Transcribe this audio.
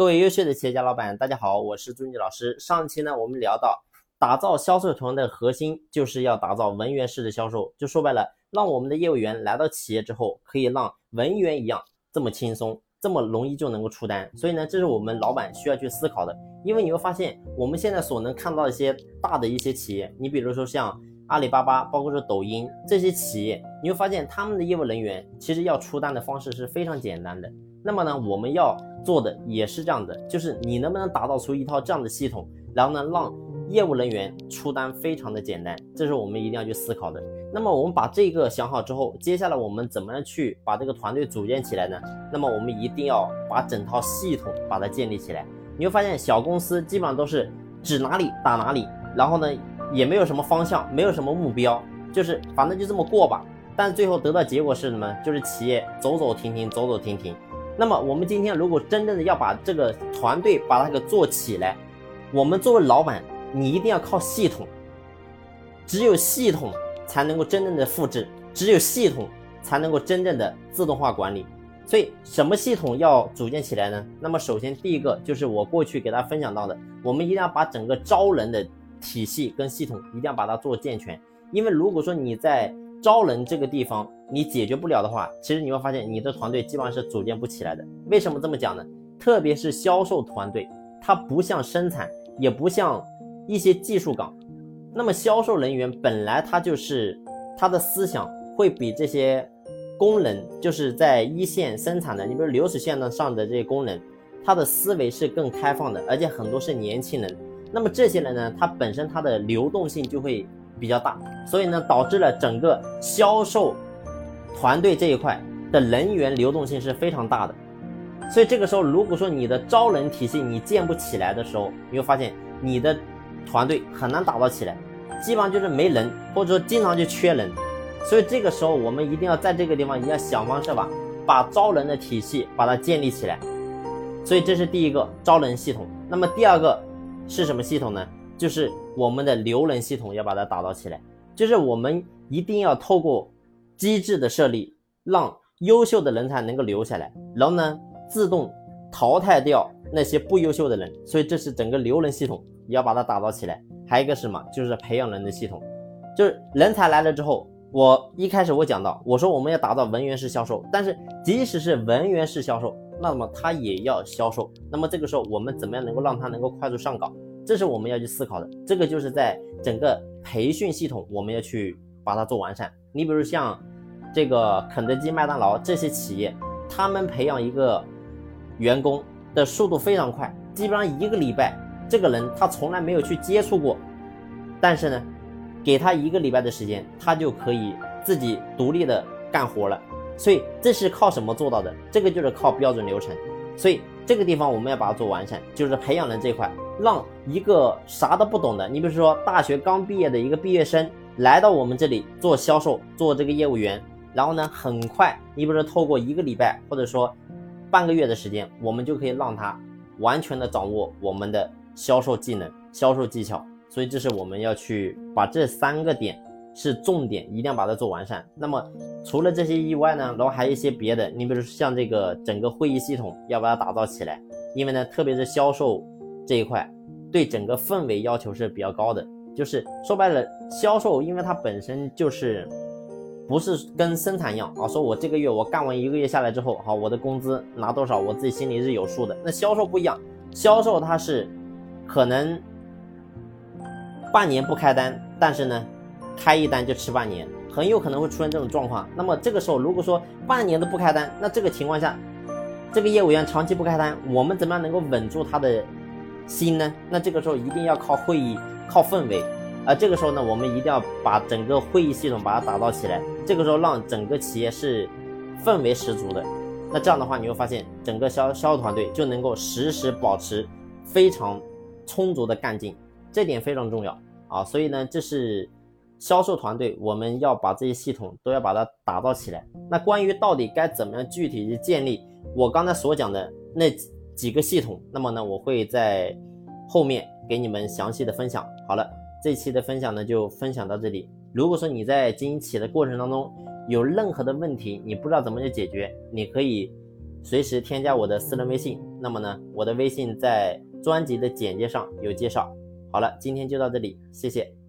各位优秀的企业家老板，大家好，我是朱妮老师。上期呢，我们聊到打造销售团队的核心就是要打造文员式的销售，就说白了，让我们的业务员来到企业之后，可以让文员一样这么轻松，这么容易就能够出单。所以呢，这是我们老板需要去思考的。因为你会发现，我们现在所能看到一些大的一些企业，你比如说像阿里巴巴，包括说抖音这些企业，你会发现他们的业务人员其实要出单的方式是非常简单的。那么呢，我们要做的也是这样的，就是你能不能打造出一套这样的系统，然后呢，让业务人员出单非常的简单，这是我们一定要去思考的。那么我们把这个想好之后，接下来我们怎么样去把这个团队组建起来呢？那么我们一定要把整套系统把它建立起来。你会发现小公司基本上都是指哪里打哪里，然后呢，也没有什么方向，没有什么目标，就是反正就这么过吧。但最后得到结果是什么？就是企业走走停停，走走停停。那么我们今天如果真正的要把这个团队把它给做起来，我们作为老板，你一定要靠系统，只有系统才能够真正的复制，只有系统才能够真正的自动化管理。所以什么系统要组建起来呢？那么首先第一个就是我过去给大家分享到的，我们一定要把整个招人的体系跟系统一定要把它做健全，因为如果说你在招人这个地方你解决不了的话，其实你会发现你的团队基本上是组建不起来的。为什么这么讲呢？特别是销售团队，它不像生产，也不像一些技术岗。那么销售人员本来他就是他的思想会比这些工人，就是在一线生产的，你比如流水线上的这些工人，他的思维是更开放的，而且很多是年轻人。那么这些人呢，他本身他的流动性就会。比较大，所以呢，导致了整个销售团队这一块的人员流动性是非常大的。所以这个时候，如果说你的招人体系你建不起来的时候，你会发现你的团队很难打造起来，基本上就是没人，或者说经常就缺人。所以这个时候，我们一定要在这个地方一定要想方设法把招人的体系把它建立起来。所以这是第一个招人系统。那么第二个是什么系统呢？就是我们的留人系统要把它打造起来，就是我们一定要透过机制的设立，让优秀的人才能够留下来，然后呢，自动淘汰掉那些不优秀的人。所以这是整个留人系统要把它打造起来。还有一个什么？就是培养人的系统，就是人才来了之后，我一开始我讲到，我说我们要打造文员式销售，但是即使是文员式销售，那么他也要销售。那么这个时候我们怎么样能够让他能够快速上岗？这是我们要去思考的，这个就是在整个培训系统，我们要去把它做完善。你比如像这个肯德基、麦当劳这些企业，他们培养一个员工的速度非常快，基本上一个礼拜，这个人他从来没有去接触过，但是呢，给他一个礼拜的时间，他就可以自己独立的干活了。所以这是靠什么做到的？这个就是靠标准流程。所以这个地方我们要把它做完善，就是培养人这块。让一个啥都不懂的，你比如说大学刚毕业的一个毕业生来到我们这里做销售，做这个业务员，然后呢，很快，你比如说透过一个礼拜或者说半个月的时间，我们就可以让他完全的掌握我们的销售技能、销售技巧。所以这是我们要去把这三个点是重点，一定要把它做完善。那么除了这些以外呢，然后还有一些别的，你比如说像这个整个会议系统要把它打造起来，因为呢，特别是销售。这一块对整个氛围要求是比较高的，就是说白了，销售因为它本身就是不是跟生产一样啊，说我这个月我干完一个月下来之后，好，我的工资拿多少，我自己心里是有数的。那销售不一样，销售它是可能半年不开单，但是呢，开一单就吃半年，很有可能会出现这种状况。那么这个时候，如果说半年都不开单，那这个情况下，这个业务员长期不开单，我们怎么样能够稳住他的？心呢？那这个时候一定要靠会议，靠氛围，而这个时候呢，我们一定要把整个会议系统把它打造起来。这个时候让整个企业是氛围十足的，那这样的话，你会发现整个销销售团队就能够时时保持非常充足的干劲，这点非常重要啊。所以呢，这是销售团队我们要把这些系统都要把它打造起来。那关于到底该怎么样具体去建立我刚才所讲的那？几个系统，那么呢，我会在后面给你们详细的分享。好了，这期的分享呢就分享到这里。如果说你在经营企业的过程当中有任何的问题，你不知道怎么去解决，你可以随时添加我的私人微信那么呢，我的微信在专辑的简介上有介绍。好了，今天就到这里，谢谢。